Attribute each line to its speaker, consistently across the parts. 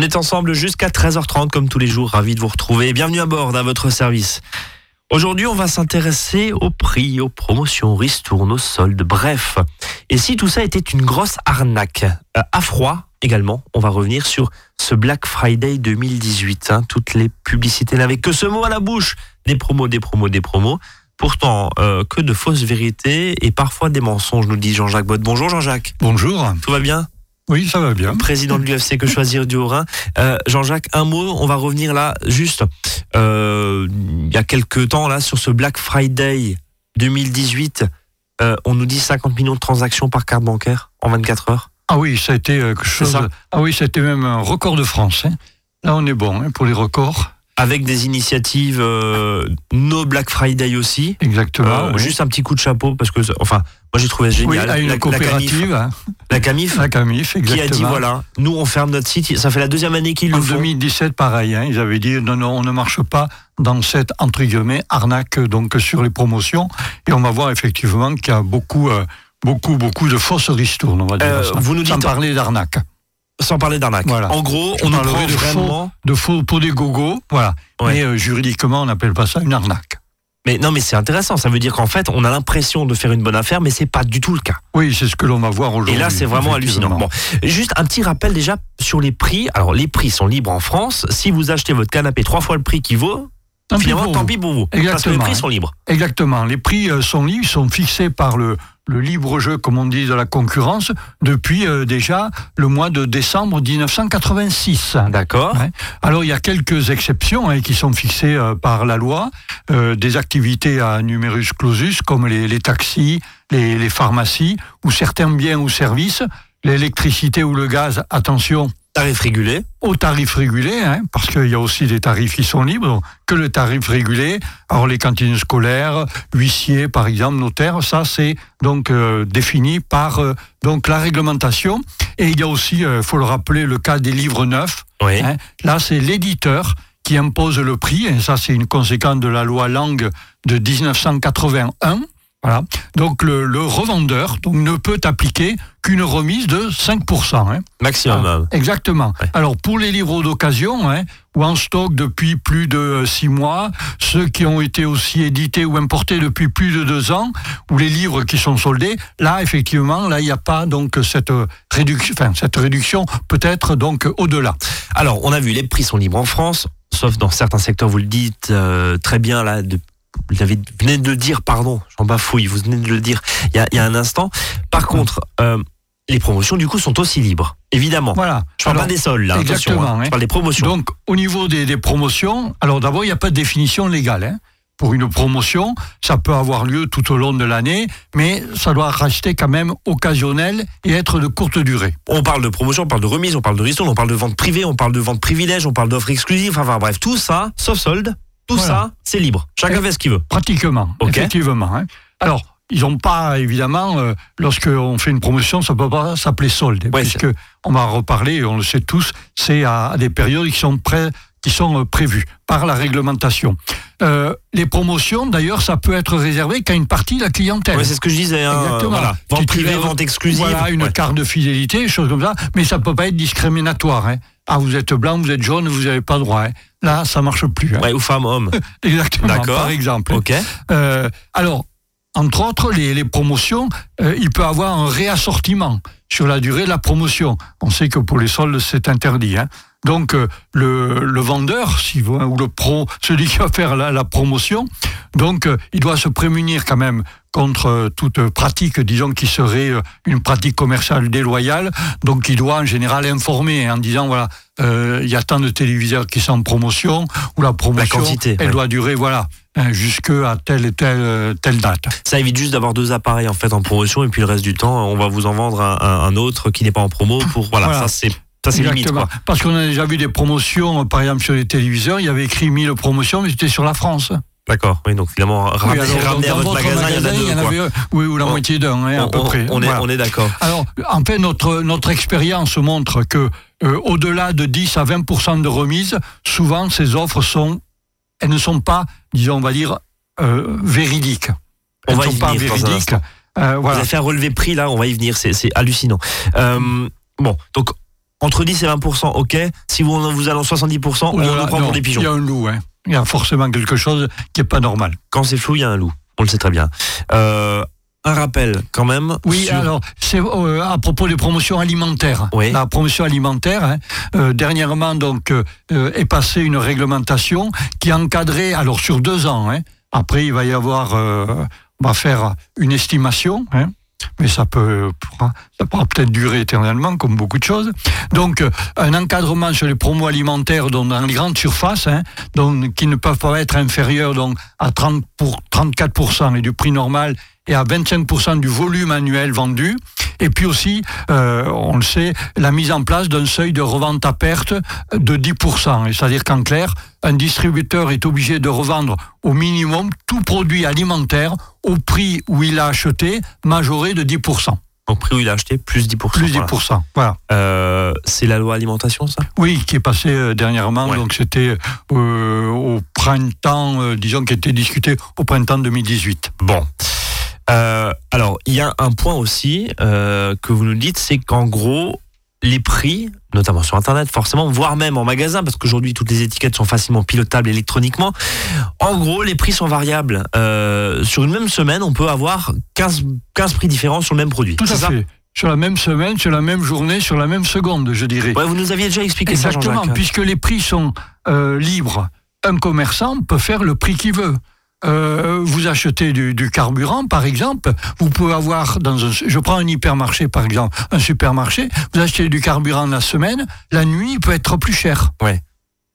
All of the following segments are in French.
Speaker 1: On est ensemble jusqu'à 13h30 comme tous les jours. Ravi de vous retrouver. Bienvenue à bord à votre service. Aujourd'hui, on va s'intéresser aux prix, aux promotions, aux ristournes, aux soldes, bref. Et si tout ça était une grosse arnaque euh, À froid également, on va revenir sur ce Black Friday 2018. hein. Toutes les publicités n'avaient que ce mot à la bouche. Des promos, des promos, des promos. Pourtant, euh, que de fausses vérités et parfois des mensonges, nous dit Jean-Jacques Bott. Bonjour Jean-Jacques,
Speaker 2: Bonjour.
Speaker 1: tout va bien?
Speaker 2: Oui, ça va bien.
Speaker 1: président de l'UFC Que Choisir du Haut-Rhin. Euh, Jean-Jacques, un mot, on va revenir là juste euh, il y a quelques temps là sur ce Black Friday 2018. euh, on nous dit 50 millions de transactions par carte bancaire en 24 heures.
Speaker 2: Ah oui, ça a été quelque chose.
Speaker 1: ça.
Speaker 2: Ah oui, c'était même un record de France. hein. Là, on est bon hein, pour les records.
Speaker 1: Avec des initiatives euh, No Black Friday aussi.
Speaker 2: Exactement.
Speaker 1: Euh,
Speaker 2: oui.
Speaker 1: Juste un petit coup de chapeau parce que, enfin, moi j'ai trouvé ça
Speaker 2: Oui,
Speaker 1: génial.
Speaker 2: à une
Speaker 1: La-
Speaker 2: coopérative, hein,
Speaker 1: Camif, la Camif qui a dit voilà, nous on ferme notre site. Ça fait la deuxième année qu'ils
Speaker 2: En
Speaker 1: le font.
Speaker 2: 2017, pareil, hein, ils avaient dit non, non, on ne marche pas dans cette entre guillemets arnaque donc sur les promotions. Et on va voir effectivement qu'il y a beaucoup, euh, beaucoup, beaucoup de fausses ristournes, on va dire
Speaker 1: Euh,
Speaker 2: ça.
Speaker 1: vous nous
Speaker 2: Sans
Speaker 1: dites-
Speaker 2: parler d'arnaque,
Speaker 1: Sans parler d'arnaque.
Speaker 2: Voilà.
Speaker 1: En gros,
Speaker 2: Je
Speaker 1: on prend
Speaker 2: de faux.
Speaker 1: vraiment.
Speaker 2: de faux pour des gogos, voilà.
Speaker 1: Ouais.
Speaker 2: Mais euh, juridiquement, on n'appelle pas ça une arnaque.
Speaker 1: Mais non, mais c'est intéressant. Ça veut dire qu'en fait, on a l'impression de faire une bonne affaire, mais c'est pas du tout le cas.
Speaker 2: Oui, c'est ce que l'on va voir aujourd'hui.
Speaker 1: Et là, c'est vraiment hallucinant. Bon, juste un petit rappel déjà sur les prix. Alors, les prix sont libres en France. Si vous achetez votre canapé trois fois le prix qu'il vaut,
Speaker 2: Tant pis
Speaker 1: finalement,
Speaker 2: pour
Speaker 1: tant
Speaker 2: vous.
Speaker 1: pis pour vous. Parce que les
Speaker 2: Exactement,
Speaker 1: prix sont libres.
Speaker 2: Exactement. Les prix euh, sont libres, sont fixés par le, le libre jeu, comme on dit, de la concurrence, depuis euh, déjà le mois de décembre 1986.
Speaker 1: D'accord.
Speaker 2: Ouais. Alors il y a quelques exceptions hein, qui sont fixées euh, par la loi, euh, des activités à numerus clausus comme les, les taxis, les, les pharmacies ou certains biens ou services, l'électricité ou le gaz. Attention,
Speaker 1: Tarif régulé.
Speaker 2: aux tarifs régulés, hein, parce qu'il y a aussi des tarifs qui sont libres, que le tarif régulé. Alors les cantines scolaires, huissiers par exemple, notaires, ça c'est donc euh, défini par euh, donc la réglementation. Et il y a aussi, il faut le rappeler, le cas des livres neufs.
Speaker 1: Oui.
Speaker 2: hein. Là c'est l'éditeur qui impose le prix, et ça c'est une conséquence de la loi Langue de 1981. Voilà. Donc le, le revendeur donc, ne peut appliquer qu'une remise de 5%. Hein.
Speaker 1: Maximum.
Speaker 2: Ah, exactement.
Speaker 1: Ouais.
Speaker 2: Alors pour les livres d'occasion, hein, ou en stock depuis plus de euh, six mois, ceux qui ont été aussi édités ou importés depuis plus de deux ans, ou les livres qui sont soldés, là effectivement, là il n'y a pas donc cette euh, réduction, enfin cette réduction peut-être donc au-delà.
Speaker 1: Alors, on a vu, les prix sont libres en France, sauf dans certains secteurs, vous le dites euh, très bien là. De, vous venez de le dire, pardon, j'en bafouille, vous venez de le dire il y a, il y a un instant. Par contre, euh, les promotions, du coup, sont aussi libres, évidemment.
Speaker 2: Voilà.
Speaker 1: Je parle
Speaker 2: Alors,
Speaker 1: pas des soldes, là, attention,
Speaker 2: exactement,
Speaker 1: hein.
Speaker 2: hein.
Speaker 1: je parle des promotions.
Speaker 2: Donc, au niveau des, des promotions, alors d'abord, il n'y a pas de définition légale. hein. Pour une promotion, ça peut avoir lieu tout au long de l'année, mais ça doit rester quand même occasionnel et être de courte durée.
Speaker 1: On parle de promotion, on parle de remise, on parle de ristourne, on parle de vente privée, on parle de vente privilège, on parle d'offres exclusives, enfin bref, tout ça, sauf solde, tout
Speaker 2: Voilà.
Speaker 1: ça, c'est libre. Chacun fait ce qu'il veut.
Speaker 2: Pratiquement, effectivement. hein. Alors, ils n'ont pas, évidemment, euh, lorsqu'on fait une promotion, ça ne peut pas s'appeler solde,
Speaker 1: Ouais,
Speaker 2: puisque on va reparler, on le sait tous, c'est à, à des périodes qui sont, prêts, qui sont euh, prévues par la réglementation. Euh, les promotions, d'ailleurs, ça peut être réservé qu'à une partie de la clientèle.
Speaker 1: Ouais, c'est ce que je disais. Hein,
Speaker 2: Exactement.
Speaker 1: voilà. Vente privée, vente exclusive.
Speaker 2: Voilà, une
Speaker 1: Ouais.
Speaker 2: carte de fidélité, choses comme ça, mais ça peut pas être discriminatoire. hein. Ah, vous êtes blanc, vous êtes jaune, vous n'avez pas droit. hein. Là, ça marche plus. hein.
Speaker 1: Ouais, ou femme, homme.
Speaker 2: Exactement,
Speaker 1: D'accord.
Speaker 2: par exemple.
Speaker 1: Ok.
Speaker 2: Euh, alors, entre autres, les, les promotions, euh, il peut avoir un réassortiment sur la durée de la promotion. On sait que pour les soldes, c'est interdit. hein. Donc, euh, le, le vendeur, si vous, ou le pro, celui qui va faire la, la promotion, donc, il doit se prémunir quand même contre euh, toute pratique, disons, qui serait euh, une pratique commerciale déloyale. Donc, il doit en général informer en disant, voilà, euh, il y a tant de téléviseurs qui sont en promotion, ou la promotion,
Speaker 1: quantité,
Speaker 2: elle
Speaker 1: ouais.
Speaker 2: doit durer, voilà, hein, jusqu'à telle et telle, euh, telle date.
Speaker 1: Ça évite juste d'avoir deux appareils en fait en promotion et puis le reste du temps, on va vous en vendre un, autre qui n'est pas en promo pour voilà,
Speaker 2: Voilà.
Speaker 1: ça c'est ça c'est limite quoi.
Speaker 2: Parce qu'on a déjà vu des promotions, euh, par exemple sur les téléviseurs, il y avait écrit 1000 promotions, mais c'était sur la France.
Speaker 1: D'accord. Oui, donc finalement ramener,
Speaker 2: Oui, alors,
Speaker 1: ramener
Speaker 2: dans
Speaker 1: à votre magasin, il y en a deux,
Speaker 2: il
Speaker 1: quoi.
Speaker 2: avait oui, ou la
Speaker 1: On-
Speaker 2: moitié d'un, hein, à
Speaker 1: On,
Speaker 2: peu près.
Speaker 1: on est
Speaker 2: Voilà.
Speaker 1: on est d'accord.
Speaker 2: Alors, en fait, notre, notre expérience montre que euh, au-delà de 10 à 20 de remise, souvent ces offres sont, elles ne sont pas, disons, on va dire, euh, véridiques. Elles ne sont pas véridiques. Euh,
Speaker 1: Vous
Speaker 2: voilà.
Speaker 1: avez fait un relevé prix là, on va y venir, c'est hallucinant. Euh, bon, donc entre 10 et 20%, ok. Si vous, vous allez en 70%, on
Speaker 2: Oulala,
Speaker 1: le prend pour des
Speaker 2: Il
Speaker 1: pigeons.
Speaker 2: y a un loup, hein. Il y a forcément quelque chose qui est pas normal.
Speaker 1: Quand c'est flou, il y a un loup. On le sait très bien. Euh, un rappel, quand même.
Speaker 2: Oui,
Speaker 1: sur-
Speaker 2: alors c'est euh, à propos des promotions alimentaires.
Speaker 1: Oui.
Speaker 2: La promotion alimentaire, hein, euh, dernièrement donc euh, euh, est passée une réglementation qui encadrait alors sur deux ans. hein. Après, il va y avoir, euh, on va faire une estimation. hein, mais ça peut, ça pourra peut-être durer éternellement, comme beaucoup de choses. Donc, euh, un encadrement sur les promos alimentaires dans les grandes surfaces, hein, donc, qui ne peuvent pas être inférieurs donc, à 30 pour, 34% et du prix normal et à 25% du volume annuel vendu. Et puis aussi, euh, on le sait, la mise en place d'un seuil de revente à perte de 10%. Et C'est-à-dire qu'en clair, un distributeur est obligé de revendre au minimum tout produit alimentaire au prix où il a acheté, majoré de 10%.
Speaker 1: Au prix où il a acheté, plus 10%.
Speaker 2: Plus
Speaker 1: voilà.
Speaker 2: 10%. Voilà.
Speaker 1: Euh, c'est la loi alimentation, ça?
Speaker 2: Oui, qui est passé euh, dernièrement.
Speaker 1: Ouais.
Speaker 2: Donc c'était euh, au printemps, disons, qui était discuté au printemps 2018.
Speaker 1: Bon. Euh, alors, il y a un point aussi euh, que vous nous dites, c'est qu'en gros, les prix, notamment sur Internet, forcément, voire même en magasin, parce qu'aujourd'hui, toutes les étiquettes sont facilement pilotables électroniquement. En gros, les prix sont variables. Euh, sur une même semaine, on peut avoir 15, 15 prix différents sur le même produit.
Speaker 2: Tout à
Speaker 1: ça
Speaker 2: fait. Sur la même semaine, sur la même journée, sur la même seconde, je dirais.
Speaker 1: Ouais, vous nous aviez déjà expliqué
Speaker 2: Exactement,
Speaker 1: ça, Jean-Jacques.
Speaker 2: puisque les prix sont euh, libres. Un commerçant peut faire le prix qu'il veut. Euh, vous achetez du, du carburant, par exemple, vous pouvez avoir dans un, je prends un hypermarché, par exemple, un supermarché, vous achetez du carburant la semaine, la nuit, il peut être plus cher.
Speaker 1: Ouais.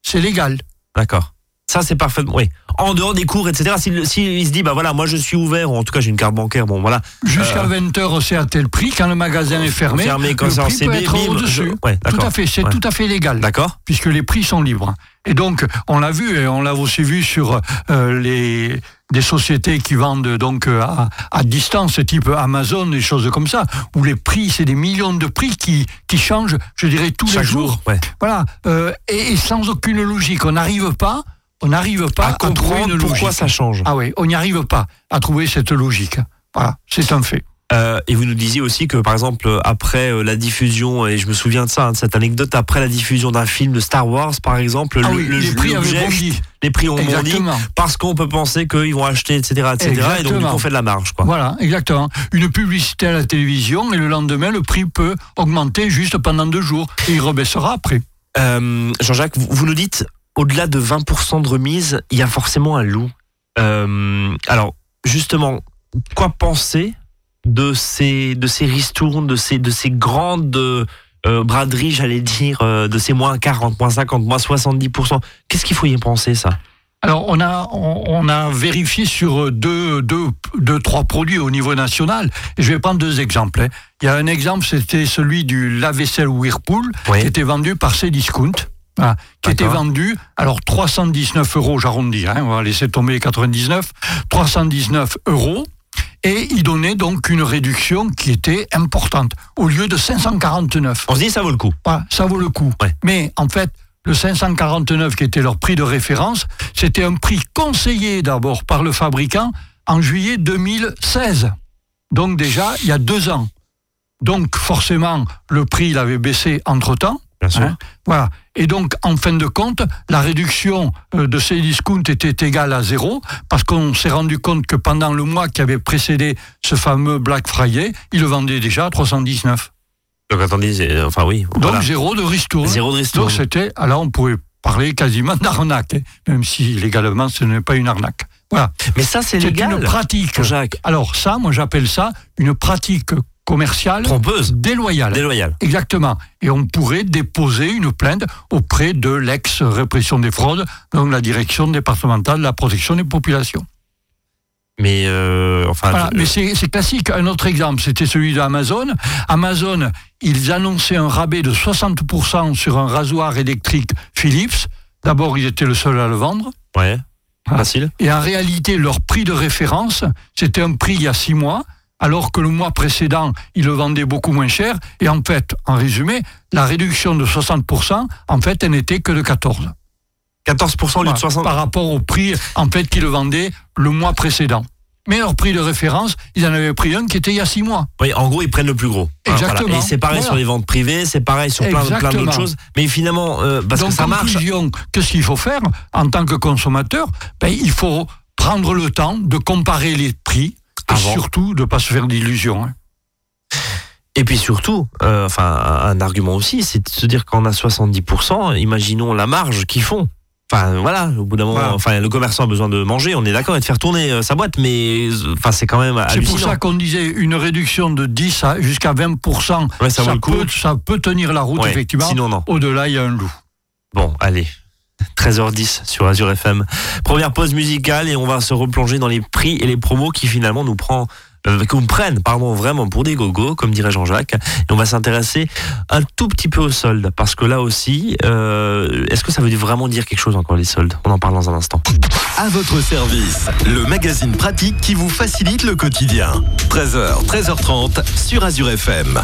Speaker 2: C'est légal.
Speaker 1: D'accord. Ça, c'est parfaitement. Oui. En dehors des cours, etc. S'il s'il se dit, bah voilà, moi je suis ouvert, ou en tout cas j'ai une carte bancaire, bon voilà.
Speaker 2: Jusqu'à 20h, c'est à tel prix. Quand le magasin est fermé,
Speaker 1: Fermé, quand
Speaker 2: le prix peut
Speaker 1: CB,
Speaker 2: être
Speaker 1: bim,
Speaker 2: au-dessus.
Speaker 1: je- ouais,
Speaker 2: tout à fait, c'est
Speaker 1: Ouais.
Speaker 2: tout à fait légal.
Speaker 1: D'accord
Speaker 2: puisque les prix sont libres. Et donc, on l'a vu, et on l'a aussi vu sur euh, les des sociétés qui vendent donc euh, à, à distance, type Amazon, des choses comme ça, où les prix, c'est des millions de prix qui, qui changent, je dirais, tous
Speaker 1: Chaque
Speaker 2: les jours.
Speaker 1: jour, ouais.
Speaker 2: Voilà, euh, et, et sans aucune logique. On n'arrive pas, on n'arrive pas
Speaker 1: à
Speaker 2: à, trouver
Speaker 1: comprendre
Speaker 2: une
Speaker 1: pourquoi
Speaker 2: logique.
Speaker 1: ça change.
Speaker 2: Ah oui, on n'y arrive pas à trouver cette logique. Voilà, c'est un fait.
Speaker 1: Euh, et vous nous disiez aussi que, par exemple, après euh, la diffusion, et je me souviens de ça, hein, de cette anecdote, après la diffusion d'un film de Star Wars, par exemple,
Speaker 2: Ah
Speaker 1: le,
Speaker 2: oui,
Speaker 1: le-
Speaker 2: les prix bondi.
Speaker 1: les prix ont bondi
Speaker 2: Exactement.
Speaker 1: parce qu'on peut penser qu'ils vont acheter, etc., etc. Et donc, du coup, on fait de la marge, quoi.
Speaker 2: Voilà, exactement. Une publicité à la télévision et le lendemain, le prix peut augmenter juste pendant deux jours et il rebaissera après.
Speaker 1: Euh, Jean-Jacques, vous, vous nous dites, au-delà de 20% de remise, il y a forcément un loup. Euh, alors, justement, quoi penser de ces, de ces ristournes, de ces, de ces grandes euh, braderies, j'allais dire, euh, de ces moins 40, moins 50, moins 70% Qu'est-ce qu'il faut y penser, ça?
Speaker 2: Alors, on a, on, on a vérifié sur deux, deux, deux, trois produits au niveau national. Et je vais prendre deux exemples. hein. Il y a un exemple, c'était celui du lave-vaisselle Whirlpool,
Speaker 1: Oui.
Speaker 2: qui était vendu par Cdiscount. Voilà, qui était vendu, alors 319 euros, j'arrondis, hein, on va laisser tomber les 99, 319 euros, et il donnait donc une réduction qui était importante, au lieu de 549.
Speaker 1: On se dit, ça vaut le coup.
Speaker 2: Voilà, ça vaut le coup.
Speaker 1: Ouais.
Speaker 2: Mais en fait, le 549 qui était leur prix de référence, c'était un prix conseillé d'abord par le fabricant en juillet 2016. Donc déjà, il y a deux ans. Donc forcément, le prix il avait baissé entre-temps.
Speaker 1: Bien sûr.
Speaker 2: Hein, voilà. Et donc, en fin de compte, la réduction euh, de ces discounts était égale à zéro, parce qu'on s'est rendu compte que pendant le mois qui avait précédé ce fameux Black Friday, il le vendait déjà à 319.
Speaker 1: Donc, attendez, c'est- enfin, oui.
Speaker 2: Donc zéro de ristourne.
Speaker 1: Zéro de ristourne.
Speaker 2: Donc c'était, alors on pourrait parler quasiment d'arnaque, hein, même si légalement ce n'est pas une arnaque. Voilà.
Speaker 1: Mais ça, c'est
Speaker 2: C'est
Speaker 1: légal.
Speaker 2: une pratique. Alors ça, moi j'appelle ça une pratique commerciale
Speaker 1: trompeuse,
Speaker 2: déloyale.
Speaker 1: déloyale.
Speaker 2: Exactement. Et on pourrait déposer une plainte auprès de l'ex-répression des fraudes, donc la direction départementale de la protection des populations.
Speaker 1: Mais, euh, enfin,
Speaker 2: Voilà,
Speaker 1: je-
Speaker 2: mais c'est classique. Un autre exemple, c'était celui d'Amazon. Amazon, ils annonçaient un rabais de 60% sur un rasoir électrique Philips. D'abord, ils étaient le seul à le vendre.
Speaker 1: ouais, facile.
Speaker 2: Et en réalité, leur prix de référence, c'était un prix il y a six mois, alors que le mois précédent, ils le vendaient beaucoup moins cher. Et en fait, en résumé, la réduction de 60%, en fait, elle n'était que de 14.
Speaker 1: 14% au lieu de
Speaker 2: Voilà,
Speaker 1: 60.
Speaker 2: Par rapport au prix, en fait, qu'ils le vendaient le mois précédent. mais leur prix de référence, ils en avaient pris un qui était il y a six mois.
Speaker 1: Oui, en gros, ils prennent le plus gros.
Speaker 2: Exactement.
Speaker 1: Et c'est pareil sur les ventes privées, c'est pareil sur plein, plein d'autres choses. Mais finalement, euh, parce
Speaker 2: Donc,
Speaker 1: que ça marche.
Speaker 2: Qu'est-ce qu'il faut faire en tant que consommateur? Ben, Il faut prendre le temps de comparer les prix et surtout de ne pas se faire d'illusions. Hein.
Speaker 1: Et puis surtout, euh, enfin, un argument aussi, c'est de se dire qu'on a 70%, imaginons la marge qu'ils font. Enfin voilà, au bout d'un moment, enfin le commerçant a besoin de manger, on est d'accord, et de faire tourner euh, sa boîte, mais enfin c'est quand même
Speaker 2: C'est pour ça qu'on disait une réduction de 10 jusqu'à 20 ça, ça, peut, ça, peut, tenir la route effectivement.
Speaker 1: Sinon non.
Speaker 2: Au-delà, il y a un loup.
Speaker 1: Bon, allez. 13h10 sur Azure FM. Première pause musicale et on va se replonger dans les prix et les promos qui finalement nous prend euh, qu'on prenne pardon, vraiment pour des gogos, comme dirait Jean-Jacques. Et on va s'intéresser un tout petit peu aux soldes, parce que là aussi, euh, est-ce que ça veut vraiment dire quelque chose encore les soldes? On en parle dans un instant.
Speaker 3: À votre service, le magazine pratique qui vous facilite le quotidien. 13h, 13h30 sur Azure FM.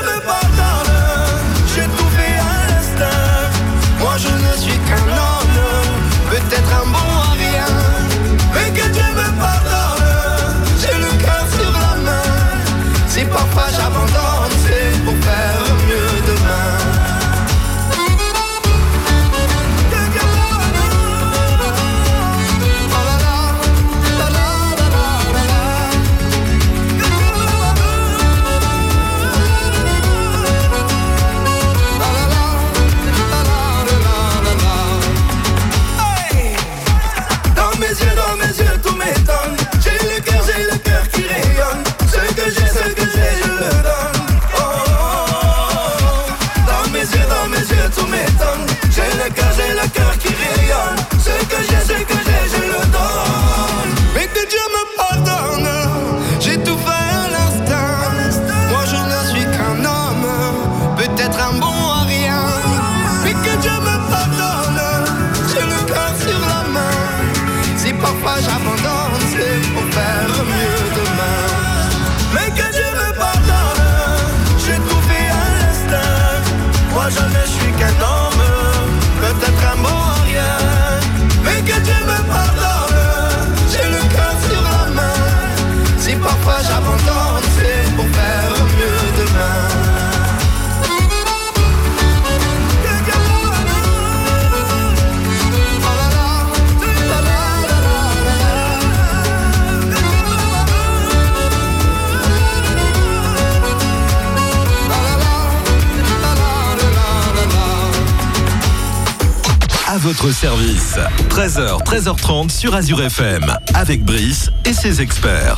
Speaker 3: votre service. 13h, 13h30 sur Azure FM, avec Brice et ses experts.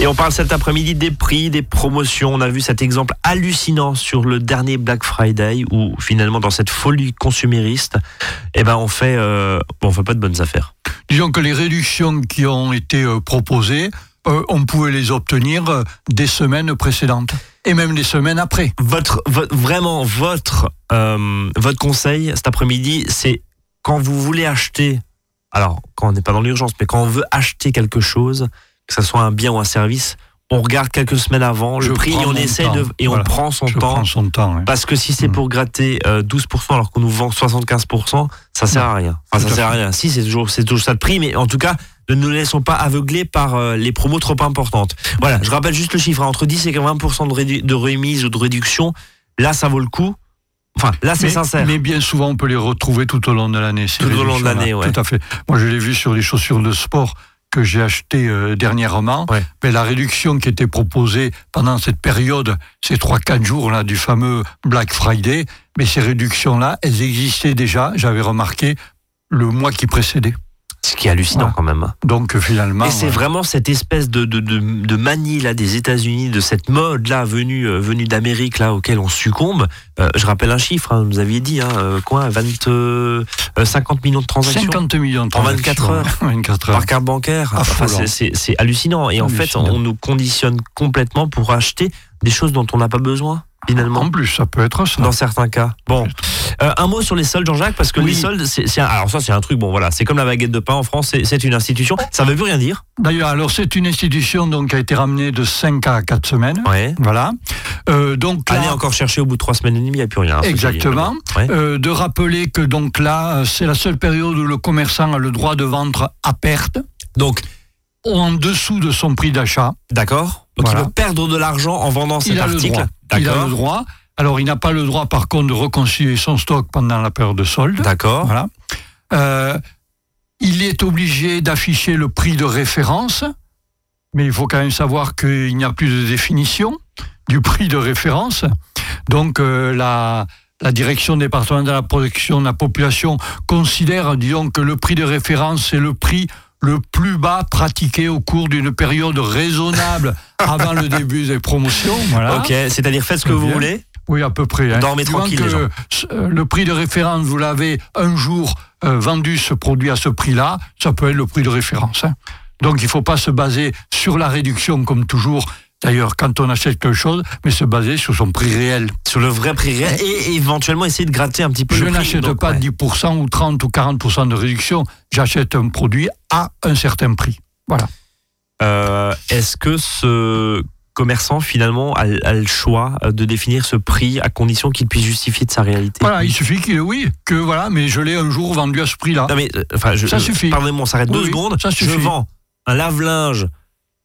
Speaker 1: Et on parle cet après-midi des prix, des promotions. On a vu cet exemple hallucinant sur le dernier Black Friday où finalement dans cette folie consumériste, eh ben on fait, euh, on fait pas de bonnes affaires.
Speaker 2: Disons que les réductions qui ont été euh, proposées, euh, on pouvait les obtenir des semaines précédentes et même des semaines après.
Speaker 1: Votre, votre vraiment votre votre conseil cet après-midi, c'est quand vous voulez acheter, alors quand on n'est pas dans l'urgence, mais quand on veut acheter quelque chose que ce soit un bien ou un service, on regarde quelques semaines avant le prix et on essaye de et on prend son temps.
Speaker 2: son temps
Speaker 1: Parce que si c'est mm. pour gratter 12% euh, alors qu'on nous vend 75%, ça sert à rien. Enfin, ça sert à rien. Si c'est toujours c'est toujours ça de prix, mais en tout cas, ne nous laissons pas aveugler par euh, les promos trop importantes. Voilà, je rappelle juste le chiffre hein. entre 10 et 20% de, de remise ou de réduction. Là, ça vaut le coup. Enfin, là, c'est sincère.
Speaker 2: Mais bien souvent, on peut les retrouver tout au long de l'année.
Speaker 1: Tout au long de l'année, oui.
Speaker 2: Tout à fait. Moi, je l'ai vu sur les chaussures de sport que j'ai acheté euh, dernièrement, mais la réduction qui était proposée pendant cette période, ces 3-4 jours-là du fameux Black Friday, mais ces réductions-là, elles existaient déjà, j'avais remarqué, le mois qui précédait.
Speaker 1: Ce qui est hallucinant quand même. Hein.
Speaker 2: Donc finalement.
Speaker 1: Et c'est vraiment cette espèce de, de, de, manie là des États-Unis, de cette mode là venue, euh, venue d'Amérique là auquel on succombe. Euh, je rappelle un chiffre, hein, vous aviez dit, hein, euh, quoi, 20, 50 millions de transactions
Speaker 2: 50 millions de transactions.
Speaker 1: En 24 heures, 24 heures. Par carte bancaire. Enfin, c'est hallucinant. Et en fait, on nous conditionne complètement pour acheter des choses dont on n'a pas besoin. Finalement.
Speaker 2: En plus, ça peut être ça.
Speaker 1: Dans certains cas. Bon, euh, un mot sur les soldes, Jean-Jacques, parce que les soldes, c'est alors ça, c'est un truc. Bon, voilà, c'est comme la baguette de pain en France. C'est une institution. Ça ne veut plus rien dire.
Speaker 2: D'ailleurs, alors c'est une institution donc qui a été ramenée de 5 à 4 semaines.
Speaker 1: Ouais.
Speaker 2: Voilà.
Speaker 1: Euh, donc là, allez encore chercher au bout de 3 semaines et demie, il n'y a plus rien.
Speaker 2: Exactement. Euh, de rappeler que donc là, c'est la seule période où le commerçant a le droit de vendre à perte.
Speaker 1: Donc
Speaker 2: en dessous de son prix d'achat.
Speaker 1: D'accord. Donc il peut perdre de l'argent en vendant cet
Speaker 2: il
Speaker 1: article.
Speaker 2: Il a le droit. Alors, il n'a pas le droit, par contre, de reconstituer son stock pendant la période de solde.
Speaker 1: D'accord.
Speaker 2: Voilà. Euh, il est obligé d'afficher le prix de référence, mais il faut quand même savoir qu'il n'y a plus de définition du prix de référence. Donc, euh, la, la direction départementale de la protection de la population considère, disons, que le prix de référence, c'est le prix le plus bas pratiqué au cours d'une période raisonnable avant le début des promotions. Voilà.
Speaker 1: Ok, c'est-à-dire faites ce que vous voulez
Speaker 2: oui, à peu près. Hein.
Speaker 1: Dormez tranquille.
Speaker 2: Euh, le prix de référence, vous l'avez un jour euh, vendu ce produit à ce prix-là, ça peut être le prix de référence. Hein. Donc il ne faut pas se baser sur la réduction comme toujours. D'ailleurs, quand on achète quelque chose, mais se baser sur son prix réel.
Speaker 1: Sur le vrai prix réel et éventuellement essayer de gratter un petit peu
Speaker 2: Je
Speaker 1: le
Speaker 2: prix. Je n'achète pas 10% ou 30 ou 40% de réduction. J'achète un produit à un certain prix. Voilà.
Speaker 1: Euh, est-ce que ce commerçant finalement a, le choix euh, de définir ce prix à condition qu'il puisse justifier de sa réalité?
Speaker 2: Voilà, il suffit qu'il oui, que voilà, mais je l'ai un jour vendu à ce prix-là.
Speaker 1: Non mais euh, enfin, je, ça suffit. Pardonnez-moi, on s'arrête deux secondes. Ça suffit. Je vends un lave-linge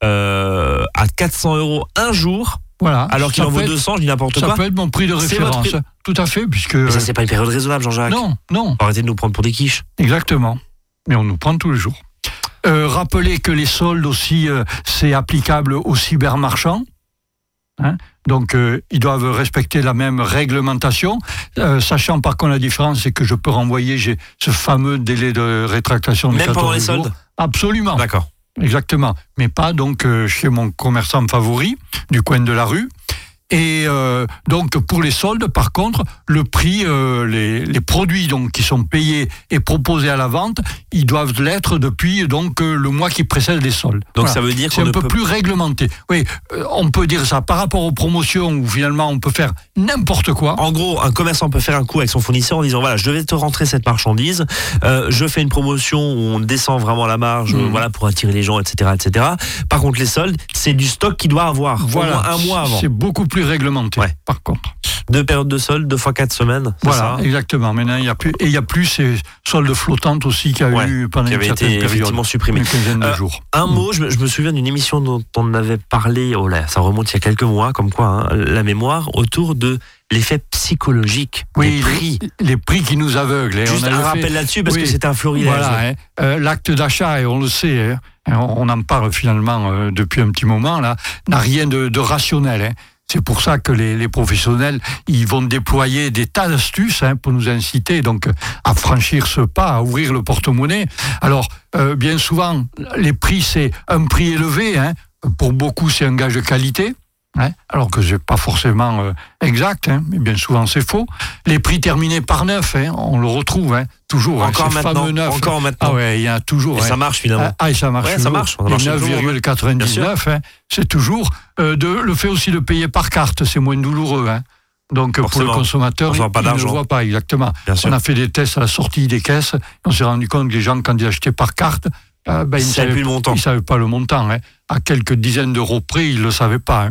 Speaker 1: euh, à 400 euros un jour.
Speaker 2: Voilà.
Speaker 1: Alors qu'il en vaut 200, je dis n'importe quoi.
Speaker 2: Ça peut être mon prix de référence. Tout à fait, puisque. Mais
Speaker 1: ça, c'est pas une période raisonnable, Jean-Jacques.
Speaker 2: Non, non.
Speaker 1: Arrêtez de nous prendre pour des quiches.
Speaker 2: Exactement. Mais on nous prend tous les jours. Euh, rappelez que les soldes aussi, c'est applicable aux cybermarchands. Hein. Donc, euh, ils doivent respecter la même réglementation, euh, sachant par contre la différence, c'est que je peux renvoyer j'ai ce fameux délai de rétractation.
Speaker 1: Même pendant les soldes
Speaker 2: Absolument.
Speaker 1: D'accord.
Speaker 2: Exactement. Mais pas donc euh, chez mon commerçant favori du coin de la rue. Et euh, donc pour les soldes, par contre, le prix, euh, les, les, produits donc qui sont payés et proposés à la vente, ils doivent l'être depuis donc euh, le mois qui précède les soldes.
Speaker 1: Donc ça veut dire
Speaker 2: c'est un peu plus réglementé. Oui, on peut dire ça par rapport aux promotions où finalement on peut faire n'importe quoi.
Speaker 1: En gros, un commerçant peut faire un coup avec son fournisseur en disant voilà, je vais te rentrer cette marchandise, je fais une promotion où on descend vraiment la marge, hmm. voilà pour attirer les gens, etc., etc. Par contre, les soldes, c'est du stock qu'il doit avoir voilà, un mois avant.
Speaker 2: C'est beaucoup plus réglementé, par contre.
Speaker 1: Deux périodes de soldes, deux fois quatre semaines.
Speaker 2: Voilà, exactement. Maintenant, il y a plus et il y a plus ces soldes flottantes aussi qui a eu pendant
Speaker 1: qui
Speaker 2: une
Speaker 1: certaine été effectivement supprimé.
Speaker 2: Une euh, jours.
Speaker 1: Un mm. mot, je me, souviens d'une émission dont on avait parlé. Oh là, ça remonte il y a quelques mois, comme quoi hein, la mémoire autour de l'effet psychologique
Speaker 2: oui, des prix. Les, prix qui nous aveuglent.
Speaker 1: Juste on un rappel là-dessus parce que c'est un florilège.
Speaker 2: Voilà, hein. euh, l'acte d'achat, et on le sait, hein, on en parle finalement euh, depuis un petit moment, là, n'a rien de, de rationnel. Hein. C'est pour ça que les, professionnels, ils vont déployer des tas d'astuces hein, pour nous inciter donc à franchir ce pas, à ouvrir le porte-monnaie. Alors, euh, bien souvent, les prix, c'est un prix élevé. Hein. pour beaucoup, c'est un gage de qualité. Hein, alors que c'est pas forcément euh, exact, hein, mais bien souvent c'est faux. Les prix terminés par neuf, hein, on le retrouve hein, toujours.
Speaker 1: Encore maintenant,
Speaker 2: fameux neufs.
Speaker 1: encore maintenant.
Speaker 2: Ah ouais, il y a toujours.
Speaker 1: Et ça marche finalement.
Speaker 2: Ah, et ça marche.
Speaker 1: Ouais, ça marche, marche toujours,
Speaker 2: 9,99, hein, c'est toujours. euh, de, le fait aussi de payer par carte, c'est moins douloureux. Donc pour le consommateur,
Speaker 1: On
Speaker 2: il, ne
Speaker 1: d'argent.
Speaker 2: voit pas exactement.
Speaker 1: Bien sûr.
Speaker 2: On a fait des tests à la sortie des caisses. On s'est rendu compte que les gens, quand ils achetaient par carte, euh, ben, ils ne
Speaker 1: savaient
Speaker 2: savaient
Speaker 1: le
Speaker 2: pas le montant. À quelques dizaines d'euros près, ils le savaient pas.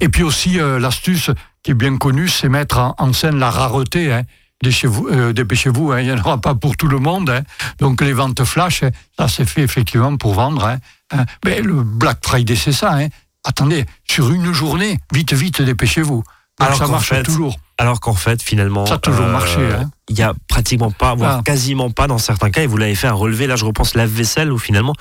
Speaker 2: Et puis aussi, euh, l'astuce qui est bien connue, c'est mettre en, en scène la rareté. Hein. Dépêchez-vous, euh, dépêchez-vous, hein, il n'y en aura pas pour tout le monde. hein. Donc les ventes flash, hein, ça c'est fait effectivement pour vendre. hein. Mais le Black Friday, c'est ça. hein. Attendez, sur une journée, vite, vite, dépêchez-vous.
Speaker 1: Alors
Speaker 2: ça marche
Speaker 1: fait,
Speaker 2: toujours.
Speaker 1: Alors qu'en fait, finalement,
Speaker 2: Ça a toujours marché, hein.
Speaker 1: Il y a pratiquement pas, voire
Speaker 2: Ah.
Speaker 1: quasiment pas dans certains cas. Et vous l'avez fait un relevé. Là, je repense lave-vaisselle où finalement,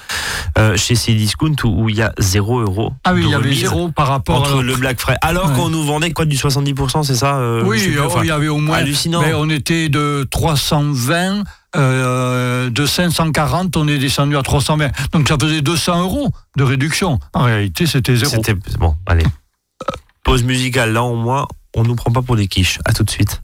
Speaker 1: euh, chez Cdiscount, où, où il y a 0 euros.
Speaker 2: Ah oui, il y avait
Speaker 1: remise
Speaker 2: zéro par rapport
Speaker 1: entre
Speaker 2: à
Speaker 1: le Black Friday. Alors
Speaker 2: Ouais.
Speaker 1: qu'on nous vendait quoi du 70%, c'est ça euh,
Speaker 2: Oui, oh,
Speaker 1: enfin,
Speaker 2: il y avait au moins.
Speaker 1: hallucinant.
Speaker 2: Mais on était de 320, euh, de 540, on est descendu à 320. Donc ça faisait 200 euros de réduction. En réalité, c'était zéro.
Speaker 1: C'était bon. Allez. Euh, Pause musicale. Là, au moins, on nous prend pas pour des quiches. À tout de suite.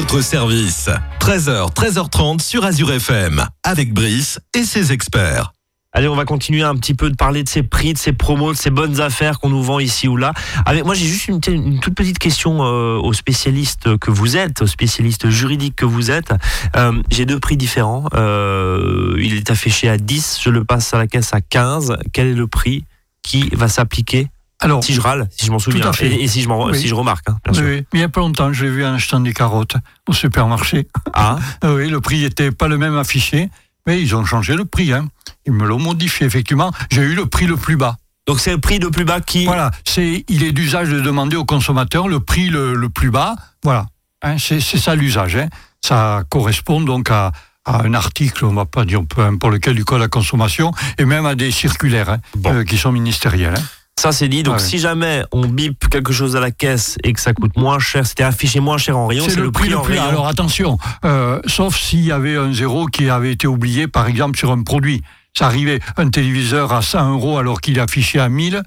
Speaker 3: Votre service. 13h, 13h30 sur Azure FM, avec Brice et ses experts.
Speaker 1: Allez, on va continuer un petit peu de parler de ces prix, de ces promos, de ces bonnes affaires qu'on nous vend ici ou là. Avec moi, j'ai juste une, une, toute petite question euh, aux spécialistes que vous êtes, aux spécialistes juridiques que vous êtes. Euh, j'ai deux prix différents. Euh, il est affiché à 10, je le passe à la caisse à 15. Quel est le prix qui va s'appliquer
Speaker 2: Alors,
Speaker 1: si je râle, si je m'en souviens, et, et si je m'en,
Speaker 2: Oui.
Speaker 1: si je remarque, hein, bien sûr.
Speaker 2: oui, il n'y a pas longtemps, j'ai vu en achetant des carottes au supermarché.
Speaker 1: Ah,
Speaker 2: Oui, le prix n'était pas le même affiché, mais ils ont changé le prix. Hein. Ils me l'ont modifié, effectivement. J'ai eu le prix le plus bas.
Speaker 1: donc c'est le prix le plus bas qui.
Speaker 2: Voilà, c'est, il est d'usage de demander au consommateur le prix le, le plus bas. Voilà, Hein, c'est, ça l'usage. Hein. Ça correspond donc à, à un article, on va pas dire importe lequel du code de la consommation, et même à des circulaires hein,
Speaker 1: Bon.
Speaker 2: euh, qui sont ministérielles.
Speaker 1: Ça c'est dit. Donc
Speaker 2: Ouais.
Speaker 1: si jamais on bip quelque chose à la caisse et que ça coûte moins cher, c'était affiché moins cher en rayon, c'est le, prix, en
Speaker 2: plus.
Speaker 1: rayon.
Speaker 2: Alors attention, euh, sauf s'il y avait un zéro qui avait été oublié, par exemple, sur un produit. Ça arrivait un téléviseur à 100 euros alors qu'il est affiché à 1000.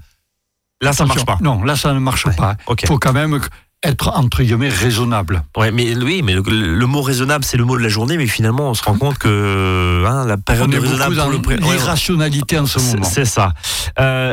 Speaker 1: Là ça marche
Speaker 2: Attention.
Speaker 1: pas.
Speaker 2: Non, là ça ne marche
Speaker 1: Ouais,
Speaker 2: pas. Il faut quand même être entre guillemets raisonnable.
Speaker 1: Ouais, mais oui, mais le, le mot raisonnable, c'est le mot de la journée, mais finalement, on se rend compte que hein, la période
Speaker 2: On
Speaker 1: de
Speaker 2: est beaucoup
Speaker 1: raisonnable
Speaker 2: dans
Speaker 1: le prix. ouais,
Speaker 2: l'irrationalité en ce moment.
Speaker 1: C'est ça. Euh,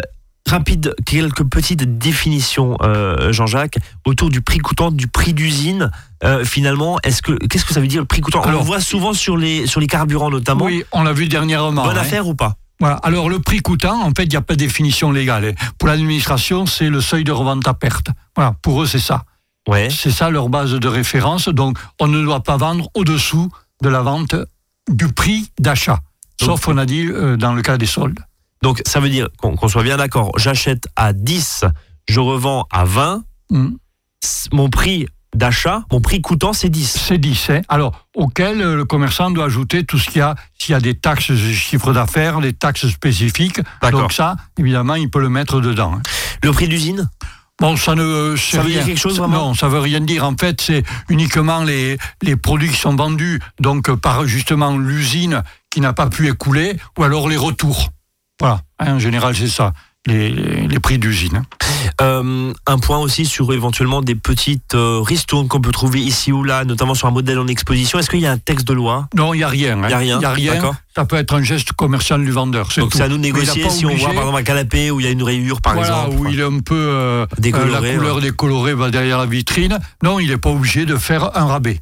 Speaker 1: rapide, quelques petites définitions, euh, Jean-Jacques, autour du prix coûtant, du prix d'usine. Euh, finalement, est-ce que qu'est-ce que ça veut dire le prix coûtant? On le voit souvent sur les sur les carburants notamment.
Speaker 2: Oui, on l'a vu dernièrement.
Speaker 1: Bonne
Speaker 2: hein.
Speaker 1: affaire ou pas?
Speaker 2: Voilà. Alors le prix coûtant, en fait, il n'y a pas de définition légale. hein. Pour l'administration, c'est le seuil de revente à perte. Voilà, pour eux, c'est ça.
Speaker 1: Ouais.
Speaker 2: C'est ça leur base de référence. Donc, on ne doit pas vendre au-dessous de la vente du prix d'achat. Sauf, on a dit, euh, dans le cas des soldes.
Speaker 1: Donc ça veut dire qu'on soit bien d'accord. J'achète à 10, je revends à 20.
Speaker 2: Hmm.
Speaker 1: Mon prix d'achat, mon prix coûtant, c'est 10.
Speaker 2: C'est 10. hein. Alors, auquel euh, le commerçant doit ajouter tout ce qu'il y a, s'il y a des taxes de chiffre d'affaires, des taxes spécifiques.
Speaker 1: D'accord.
Speaker 2: Donc ça, évidemment, il peut le mettre dedans. hein.
Speaker 1: Le prix d'usine
Speaker 2: Bon, ça ne c'est
Speaker 1: Ça veut dire
Speaker 2: rien.
Speaker 1: quelque chose, vraiment?
Speaker 2: Non, ça veut rien dire. En fait, c'est uniquement les, les produits qui sont vendus donc euh, par justement l'usine qui n'a pas pu écouler, ou alors les retours. Voilà. Hein, en général, c'est ça, les, les- prix d'usine. hein.
Speaker 1: Euh, un point aussi sur éventuellement des petites euh, ristournes qu'on peut trouver ici ou là, notamment sur un modèle en exposition. Est-ce qu'il y a un texte de loi?
Speaker 2: Non, il n'y a rien. hein.
Speaker 1: Il y a rien,
Speaker 2: y a rien. Ça peut être un geste commercial du vendeur.
Speaker 1: Donc c'est à nous de négocier si on
Speaker 2: obligé-
Speaker 1: voit par exemple un canapé où il y a une rayure par
Speaker 2: voilà,
Speaker 1: exemple.
Speaker 2: où il est un peu euh,
Speaker 1: Décoloré,
Speaker 2: euh, la couleur décolorée va derrière la vitrine. Non, il n'est pas obligé de faire un rabais.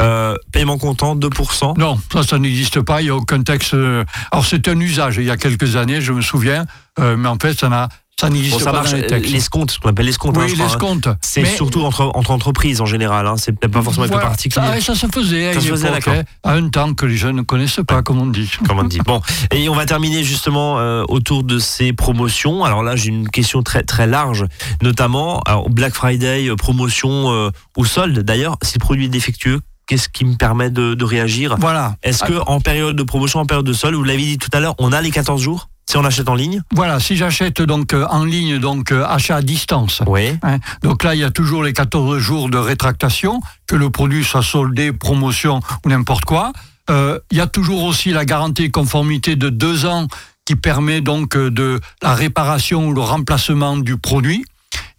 Speaker 1: Euh, paiement comptant 2%.
Speaker 2: Non, ça, ça n'existe pas. Il n'y a aucun texte. euh, Alors, c'est un usage. Il y a quelques années, je me souviens, euh, mais en fait, ça n'a, ça n'existe
Speaker 1: Bon, ça
Speaker 2: pas
Speaker 1: marche.
Speaker 2: dans les textes.
Speaker 1: L'escompte, ce qu'on appelle l'escompte. hein,
Speaker 2: oui,
Speaker 1: crois, hein.
Speaker 2: l'escompte.
Speaker 1: C'est surtout entre, entre entreprises en général. Hein. C'est peut-être pas forcément
Speaker 2: Voilà.
Speaker 1: particulier.
Speaker 2: Ça, ça se faisait à
Speaker 1: Ça se
Speaker 2: une
Speaker 1: faisait,
Speaker 2: époque, hein, à un temps que les jeunes ne connaissent pas, comme on dit.
Speaker 1: comme on dit. Bon, et on va terminer justement euh, autour de ces promotions. Alors là, j'ai une question très très large, notamment alors, Black Friday, promotion euh, ou solde. D'ailleurs, si le produit est défectueux, qu'est-ce qui me permet de, de réagir
Speaker 2: Voilà.
Speaker 1: Est-ce que en période de promotion, en période de solde, vous l'avez dit tout à l'heure, on a les 14 jours si on achète en ligne?
Speaker 2: Voilà, si j'achète donc euh, en ligne, donc euh, achat à distance.
Speaker 1: Oui.
Speaker 2: hein, donc là, il y a toujours les 14 jours de rétractation, que le produit soit soldé, promotion ou n'importe quoi. Euh, il y a toujours aussi la garantie conformité de deux ans qui permet donc de la réparation ou le remplacement du produit.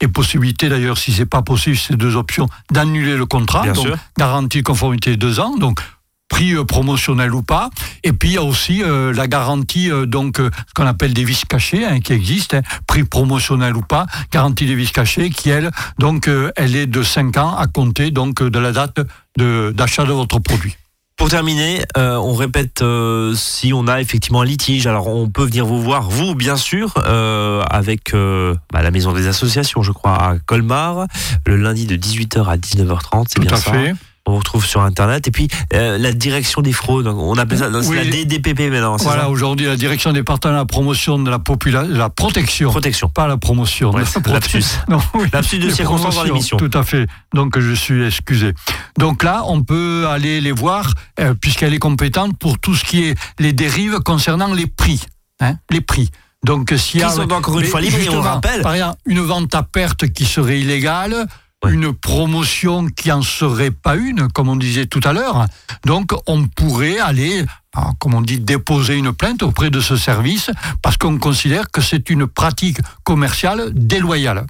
Speaker 2: Et possibilité d'ailleurs, si c'est pas possible, ces deux options, d'annuler le contrat.
Speaker 1: Bien
Speaker 2: donc
Speaker 1: sûr.
Speaker 2: garantie de conformité de deux ans. Donc prix euh, promotionnel ou pas. Et puis il y a aussi euh, la garantie euh, donc euh, ce qu'on appelle des vis cachés hein, qui existent, hein, prix promotionnel ou pas, garantie des vis cachés qui elle donc elle est de 5 ans à compter donc de la date de d'achat de votre produit.
Speaker 1: Pour terminer, euh, on répète euh, si on a effectivement un litige. Alors on peut venir vous voir, vous bien sûr, euh, avec euh, bah, la maison des associations, je crois, à Colmar, le lundi de 18h à 19h30, c'est bien
Speaker 2: à
Speaker 1: ça.
Speaker 2: fait.
Speaker 1: On vous retrouve sur internet. Et puis euh, la direction des fraudes, on appelle ça c'est
Speaker 2: Oui.
Speaker 1: la DDPP maintenant,
Speaker 2: Voilà, aujourd'hui la direction départementale de la promotion de la population, la protection,
Speaker 1: Protection.
Speaker 2: pas la promotion. De la
Speaker 1: lapsus.
Speaker 2: Non, oui.
Speaker 1: Lapsus de circonstance dans l'émission.
Speaker 2: Tout à fait. Donc je suis excusé. Donc là, on peut aller les voir euh, puisqu'elle est compétente pour tout ce qui est les dérives concernant les prix. Hein, les prix. Donc s'il y a
Speaker 1: Qui sont encore une fois libres, on rappelle.
Speaker 2: Par exemple, une vente à perte qui serait illégale.
Speaker 1: Ouais.
Speaker 2: Une promotion qui en serait pas une, comme on disait tout à l'heure. Donc, on pourrait aller, ah, comme on dit, déposer une plainte auprès de ce service parce qu'on considère que c'est une pratique commerciale déloyale.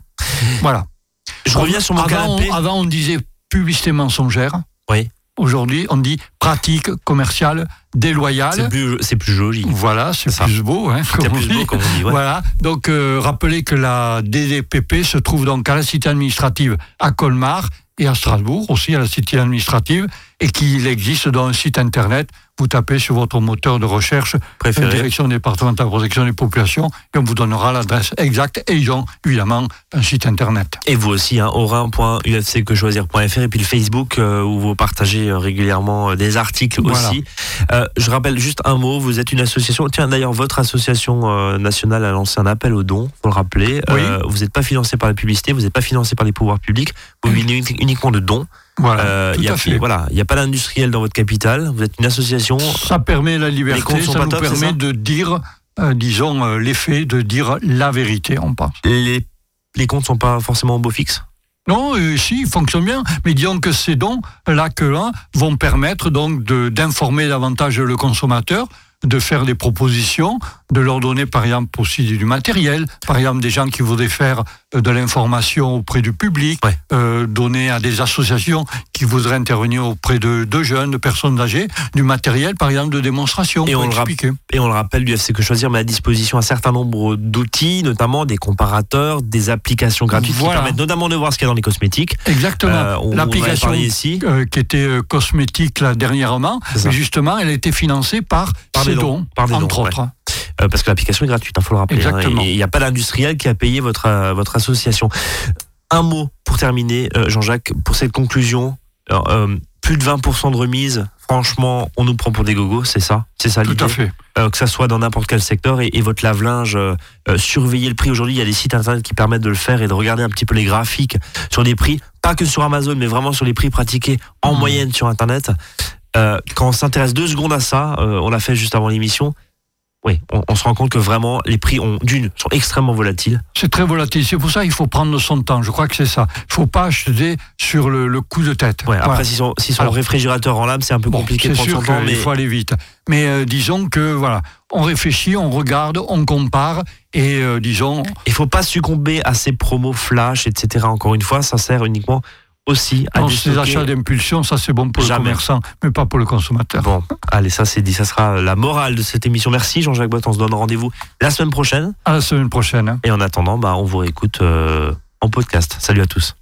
Speaker 2: Voilà.
Speaker 1: Je reviens sur mon
Speaker 2: avant,
Speaker 1: canapé.
Speaker 2: on, avant, on disait publicité mensongère.
Speaker 1: Oui.
Speaker 2: Aujourd'hui, on dit pratique commerciale déloyale.
Speaker 1: C'est plus, c'est plus joli.
Speaker 2: Voilà, c'est plus beau. Hein,
Speaker 1: C'est plus beau, comme on dit. ouais.
Speaker 2: Voilà. Donc, euh, rappelez que la DDPP se trouve donc à la cité administrative à Colmar et à Strasbourg aussi à la cité administrative et qu'il existe dans un site internet. Vous tapez sur votre moteur de recherche
Speaker 1: Préféré.
Speaker 2: Direction départementale de protection des populations et on vous donnera l'adresse exacte et ils ont évidemment un site internet.
Speaker 1: Et vous aussi, hein, et puis le Facebook euh, où vous partagez euh, régulièrement euh, des articles
Speaker 2: Voilà.
Speaker 1: aussi. Euh, je rappelle juste un mot, vous êtes une association, tiens d'ailleurs votre association euh, nationale a lancé un appel aux dons, faut le rappeler.
Speaker 2: Oui.
Speaker 1: Vous n'êtes pas financé par la publicité, vous n'êtes pas financé par les pouvoirs publics, vous vivez uni- uniquement de dons.
Speaker 2: Voilà,
Speaker 1: Euh,
Speaker 2: tout
Speaker 1: il. Voilà, il n'y a pas d'industriel dans votre capital, vous êtes une association.
Speaker 2: Ça permet la liberté, ça
Speaker 1: pas
Speaker 2: nous
Speaker 1: top,
Speaker 2: permet
Speaker 1: ça
Speaker 2: de dire, euh, disons, euh, l'effet de dire la vérité, on pense.
Speaker 1: Les, les comptes sont pas forcément au beau fixe.
Speaker 2: Non, euh, si, il fonctionne bien, mais disons que ces dons, là que là, vont permettre donc d'informer davantage le consommateur, de faire des propositions, de leur donner par exemple aussi du matériel, par exemple des gens qui voudraient faire de l'information auprès du public,
Speaker 1: Ouais.
Speaker 2: euh, donner à des associations qui voudraient intervenir auprès de, de jeunes, de personnes âgées, du matériel par exemple de démonstration
Speaker 1: Et on le rapp-
Speaker 2: expliquer.
Speaker 1: Et on le rappelle, l'UFC Que Choisir met à disposition un certain nombre d'outils, notamment des comparateurs, des applications gratuites
Speaker 2: Voilà.
Speaker 1: qui permettent notamment de voir ce qu'il y a dans les cosmétiques.
Speaker 2: Exactement.
Speaker 1: Euh,
Speaker 2: L'application
Speaker 1: ici.
Speaker 2: euh, qui était euh, cosmétique là dernièrement, justement, elle a été financée par,
Speaker 1: Par
Speaker 2: ces
Speaker 1: dons.
Speaker 2: dons,
Speaker 1: Par des dons,
Speaker 2: entre
Speaker 1: ouais.
Speaker 2: autres.
Speaker 1: Euh, parce que l'application est gratuite, il faut le rappeler. hein,
Speaker 2: Exactement.
Speaker 1: il n'y a pas d'industriel qui a payé votre, euh, votre association. Un mot pour terminer, euh, Jean-Jacques, pour cette conclusion. Alors, euh, plus de 20% de remise, franchement, on nous prend pour des gogos, c'est ça? C'est ça
Speaker 2: Tout
Speaker 1: l'idée?
Speaker 2: à fait.
Speaker 1: Euh, que ça soit dans n'importe quel secteur et, et votre lave-linge, euh, euh, surveillez le prix. Aujourd'hui, il y a des sites internet qui permettent de le faire et de regarder un petit peu les graphiques sur les prix, pas que sur Amazon, mais vraiment sur les prix pratiqués en
Speaker 2: Mhm.
Speaker 1: moyenne sur internet. Euh, quand on s'intéresse deux secondes à ça, euh, on l'a fait juste avant l'émission. Oui, on, on se rend compte que vraiment les prix ont d'une sont extrêmement volatiles.
Speaker 2: C'est très volatile. C'est pour ça qu'il faut prendre son temps. Je crois que c'est ça. Il ne faut pas acheter sur le, le coup de tête.
Speaker 1: Ouais, après
Speaker 2: Voilà.
Speaker 1: s'ils sont, s'ils sont
Speaker 2: Alors-
Speaker 1: réfrigérateur en lame, c'est un peu
Speaker 2: Bon,
Speaker 1: compliqué de prendre
Speaker 2: sûr
Speaker 1: son temps, mais
Speaker 2: qu'il faut aller vite. Mais euh, disons que voilà, on réfléchit, on regarde, on compare et euh, disons
Speaker 1: il faut pas succomber à ces promos flash, etc. Encore une fois, ça sert uniquement aussi à déstocker-
Speaker 2: achats d'impulsion, ça c'est bon pour
Speaker 1: Jamais.
Speaker 2: le commerçant, mais pas pour le consommateur.
Speaker 1: Bon, allez, ça c'est dit, ça sera la morale de cette émission. Merci Jean-Jacques Bott, on se donne rendez-vous la semaine prochaine.
Speaker 2: À la semaine prochaine. hein.
Speaker 1: Et en attendant, bah, on vous réécoute euh, en podcast. Salut à tous.